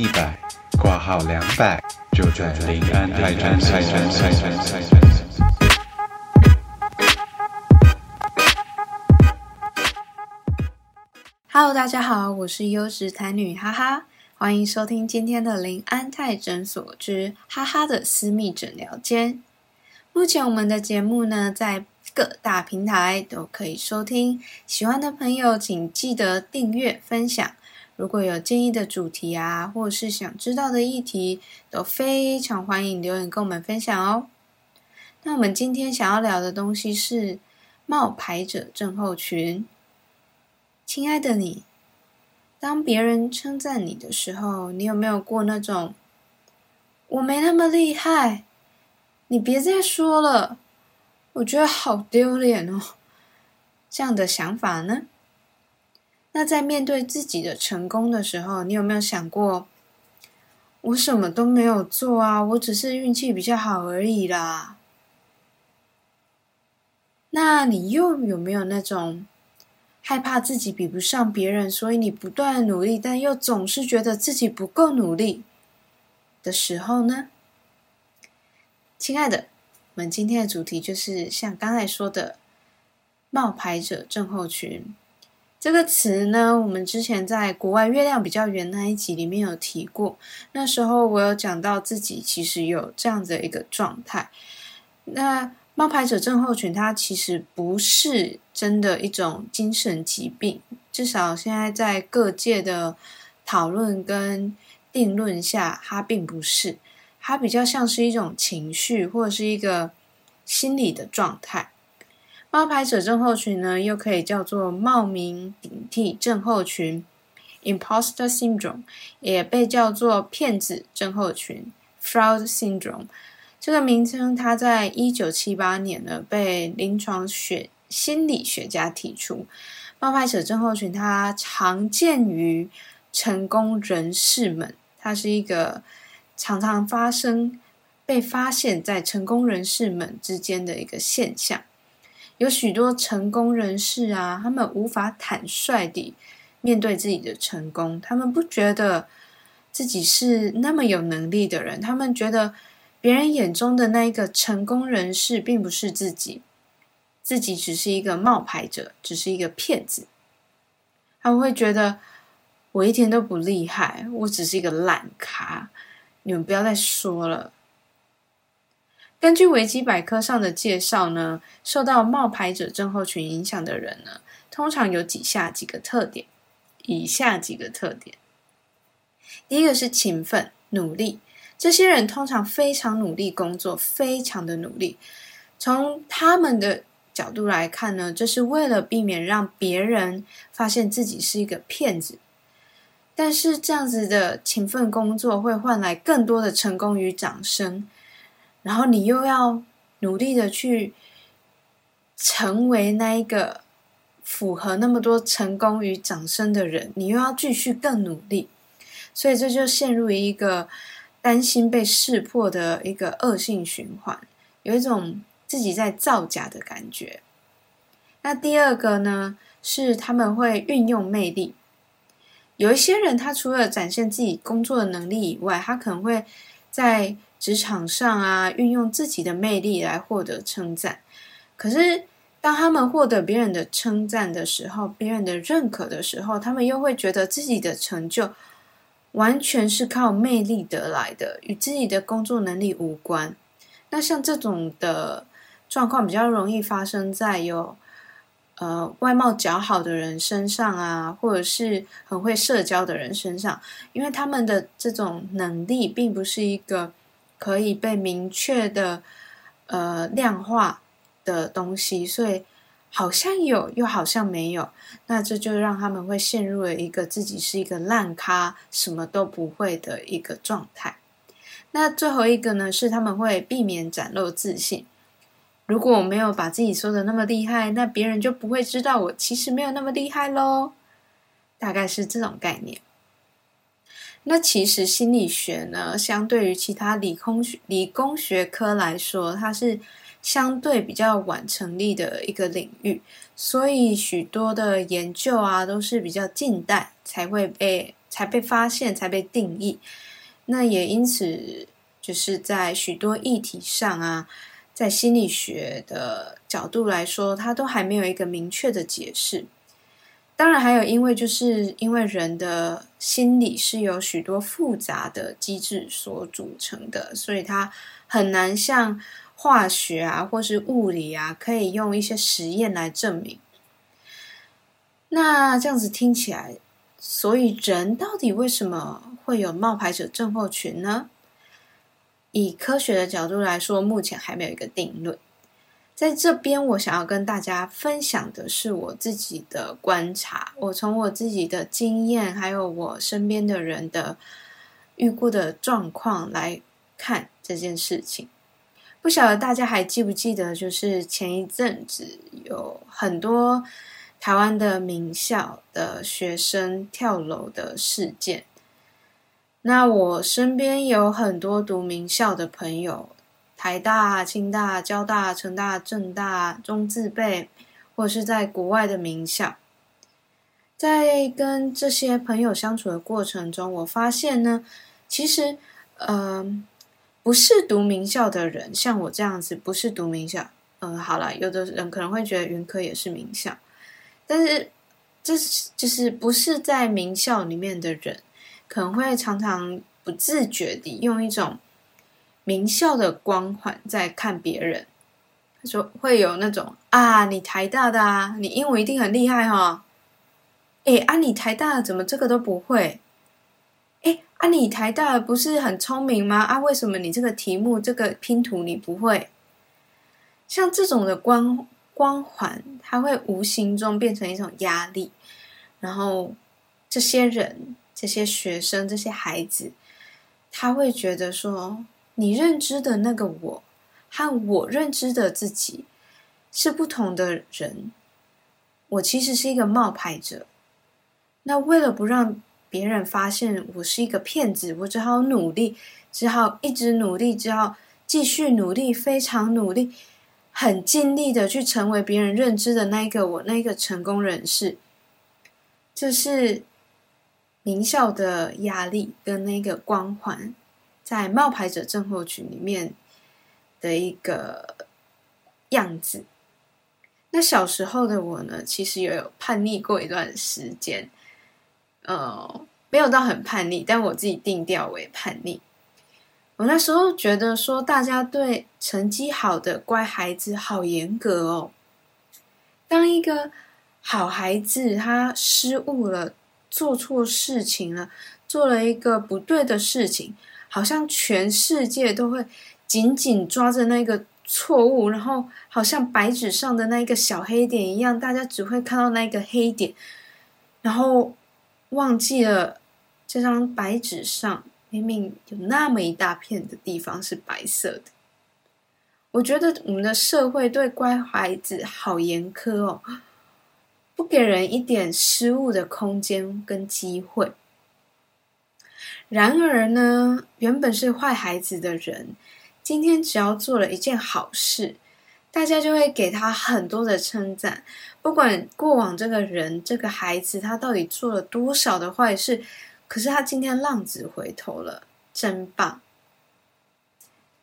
一百，挂号两百，就在临安泰诊所。Hello，大家好，我是优质台女哈哈，欢迎收听今天的林安泰诊所之哈哈的私密诊疗间。目前我们的节目呢，在各大平台都可以收听，喜欢的朋友请记得订阅、分享。如果有建议的主题啊，或者是想知道的议题，都非常欢迎留言跟我们分享哦。那我们今天想要聊的东西是冒牌者症候群。亲爱的你，当别人称赞你的时候，你有没有过那种“我没那么厉害”，你别再说了，我觉得好丢脸哦，这样的想法呢？那在面对自己的成功的时候，你有没有想过，我什么都没有做啊，我只是运气比较好而已啦？那你又有没有那种？害怕自己比不上别人，所以你不断努力，但又总是觉得自己不够努力的时候呢？亲爱的，我们今天的主题就是像刚才说的“冒牌者症候群”这个词呢。我们之前在国外月亮比较圆那一集里面有提过，那时候我有讲到自己其实有这样的一个状态。那冒牌者症候群，它其实不是真的一种精神疾病，至少现在在各界的讨论跟定论下，它并不是，它比较像是一种情绪或者是一个心理的状态。冒牌者症候群呢，又可以叫做冒名顶替症候群 （Imposter Syndrome），也被叫做骗子症候群 （Fraud Syndrome）。这个名称，它在一九七八年呢被临床学心理学家提出。冒牌者症候群，它常见于成功人士们，它是一个常常发生、被发现在成功人士们之间的一个现象。有许多成功人士啊，他们无法坦率地面对自己的成功，他们不觉得自己是那么有能力的人，他们觉得。别人眼中的那一个成功人士，并不是自己，自己只是一个冒牌者，只是一个骗子。他们会觉得我一点都不厉害，我只是一个烂咖。你们不要再说了。根据维基百科上的介绍呢，受到冒牌者症候群影响的人呢，通常有以下几个特点。以下几个特点，第一个是勤奋努力。这些人通常非常努力工作，非常的努力。从他们的角度来看呢，这是为了避免让别人发现自己是一个骗子。但是这样子的勤奋工作会换来更多的成功与掌声，然后你又要努力的去成为那一个符合那么多成功与掌声的人，你又要继续更努力，所以这就陷入一个。担心被识破的一个恶性循环，有一种自己在造假的感觉。那第二个呢，是他们会运用魅力。有一些人，他除了展现自己工作的能力以外，他可能会在职场上啊，运用自己的魅力来获得称赞。可是，当他们获得别人的称赞的时候，别人的认可的时候，他们又会觉得自己的成就。完全是靠魅力得来的，与自己的工作能力无关。那像这种的状况，比较容易发生在有呃外貌较好的人身上啊，或者是很会社交的人身上，因为他们的这种能力并不是一个可以被明确的呃量化的东西，所以。好像有，又好像没有，那这就让他们会陷入了一个自己是一个烂咖，什么都不会的一个状态。那最后一个呢，是他们会避免展露自信。如果我没有把自己说的那么厉害，那别人就不会知道我其实没有那么厉害喽。大概是这种概念。那其实心理学呢，相对于其他理工学理工学科来说，它是。相对比较晚成立的一个领域，所以许多的研究啊都是比较近代才会被才被发现，才被定义。那也因此，就是在许多议题上啊，在心理学的角度来说，它都还没有一个明确的解释。当然，还有因为就是因为人的心理是由许多复杂的机制所组成的，所以它很难像化学啊或是物理啊，可以用一些实验来证明。那这样子听起来，所以人到底为什么会有冒牌者症候群呢？以科学的角度来说，目前还没有一个定论。在这边，我想要跟大家分享的是我自己的观察。我从我自己的经验，还有我身边的人的遇过的状况来看这件事情。不晓得大家还记不记得，就是前一阵子有很多台湾的名校的学生跳楼的事件。那我身边有很多读名校的朋友。台大、清大、交大、成大、政大、中自备，或者是在国外的名校，在跟这些朋友相处的过程中，我发现呢，其实，嗯，不是读名校的人，像我这样子，不是读名校，嗯，好了，有的人可能会觉得云科也是名校，但是这是就是不是在名校里面的人，可能会常常不自觉地用一种。名校的光环在看别人，他说会有那种啊，你台大的啊，你英文一定很厉害哈。哎，啊，你台大怎么这个都不会？哎，啊，你台大不是很聪明吗？啊，为什么你这个题目这个拼图你不会？像这种的光光环，它会无形中变成一种压力，然后这些人、这些学生、这些孩子，他会觉得说。你认知的那个我，和我认知的自己是不同的人。我其实是一个冒牌者。那为了不让别人发现我是一个骗子，我只好努力，只好一直努力，只好继续努力，非常努力，很尽力的去成为别人认知的那一个我，那一个成功人士。这是名校的压力跟那个光环。在冒牌者症候群里面的一个样子。那小时候的我呢，其实也有叛逆过一段时间，呃，没有到很叛逆，但我自己定调为叛逆。我那时候觉得说，大家对成绩好的乖孩子好严格哦。当一个好孩子他失误了，做错事情了，做了一个不对的事情。好像全世界都会紧紧抓着那个错误，然后好像白纸上的那一个小黑点一样，大家只会看到那个黑点，然后忘记了这张白纸上明明有那么一大片的地方是白色的。我觉得我们的社会对乖孩子好严苛哦，不给人一点失误的空间跟机会。然而呢，原本是坏孩子的人，今天只要做了一件好事，大家就会给他很多的称赞。不管过往这个人、这个孩子他到底做了多少的坏事，可是他今天浪子回头了，真棒！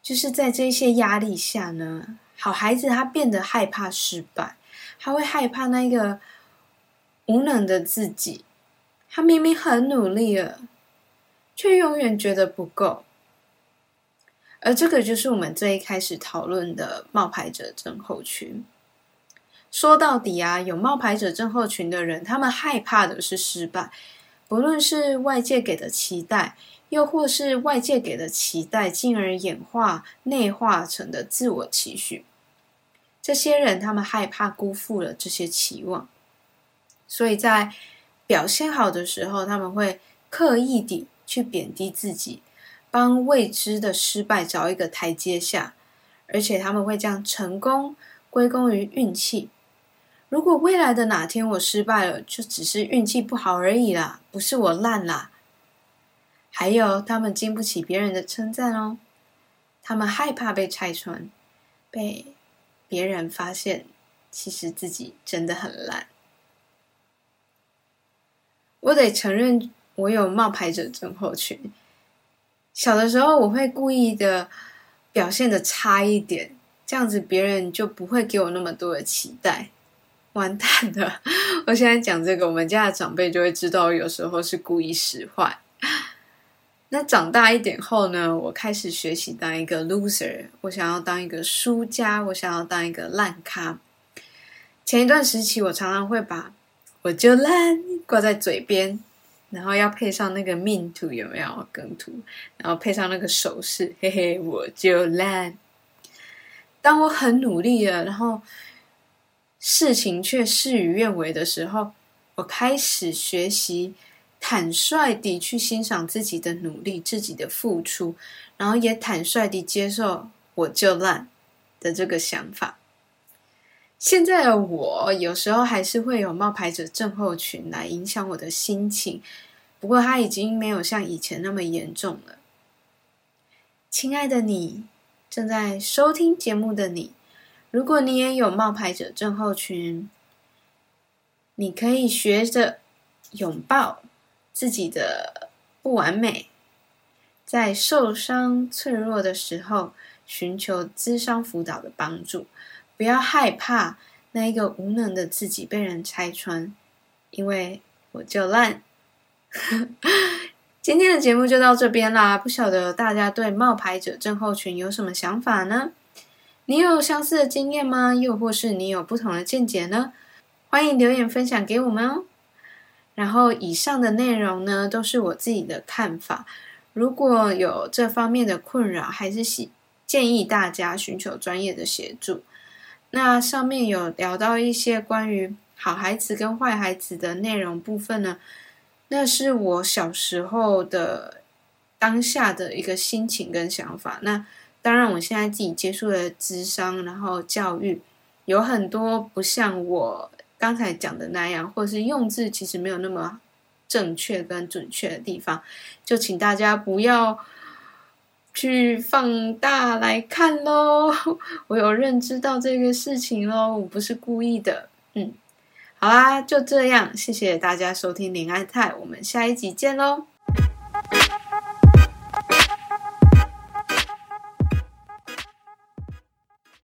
就是在这些压力下呢，好孩子他变得害怕失败，他会害怕那个无能的自己。他明明很努力了。却永远觉得不够，而这个就是我们最一开始讨论的冒牌者症候群。说到底啊，有冒牌者症候群的人，他们害怕的是失败，不论是外界给的期待，又或是外界给的期待，进而演化内化成的自我期许。这些人，他们害怕辜负了这些期望，所以在表现好的时候，他们会刻意地。去贬低自己，帮未知的失败找一个台阶下，而且他们会将成功归功于运气。如果未来的哪天我失败了，就只是运气不好而已啦，不是我烂啦。还有，他们经不起别人的称赞哦，他们害怕被拆穿，被别人发现，其实自己真的很烂。我得承认。我有冒牌者症候群。小的时候，我会故意的表现的差一点，这样子别人就不会给我那么多的期待。完蛋了！我现在讲这个，我们家的长辈就会知道，有时候是故意使坏。那长大一点后呢，我开始学习当一个 loser，我想要当一个输家，我想要当一个烂咖。前一段时期，我常常会把“我就烂”挂在嘴边。然后要配上那个命图有没有梗图？然后配上那个手势，嘿嘿，我就烂。当我很努力了，然后事情却事与愿违的时候，我开始学习坦率地去欣赏自己的努力、自己的付出，然后也坦率地接受“我就烂”的这个想法。现在的我有时候还是会有冒牌者症候群来影响我的心情，不过他已经没有像以前那么严重了。亲爱的你，正在收听节目的你，如果你也有冒牌者症候群，你可以学着拥抱自己的不完美，在受伤脆弱的时候寻求咨商辅导的帮助。不要害怕那一个无能的自己被人拆穿，因为我就烂。今天的节目就到这边啦，不晓得大家对冒牌者症候群有什么想法呢？你有相似的经验吗？又或是你有不同的见解呢？欢迎留言分享给我们哦。然后以上的内容呢，都是我自己的看法。如果有这方面的困扰，还是希建议大家寻求专业的协助。那上面有聊到一些关于好孩子跟坏孩子的内容部分呢，那是我小时候的当下的一个心情跟想法。那当然，我现在自己接触的智商，然后教育有很多不像我刚才讲的那样，或是用字其实没有那么正确跟准确的地方，就请大家不要。去放大来看喽，我有认知到这个事情喽，我不是故意的。嗯，好啦，就这样，谢谢大家收听林爱泰，我们下一集见喽。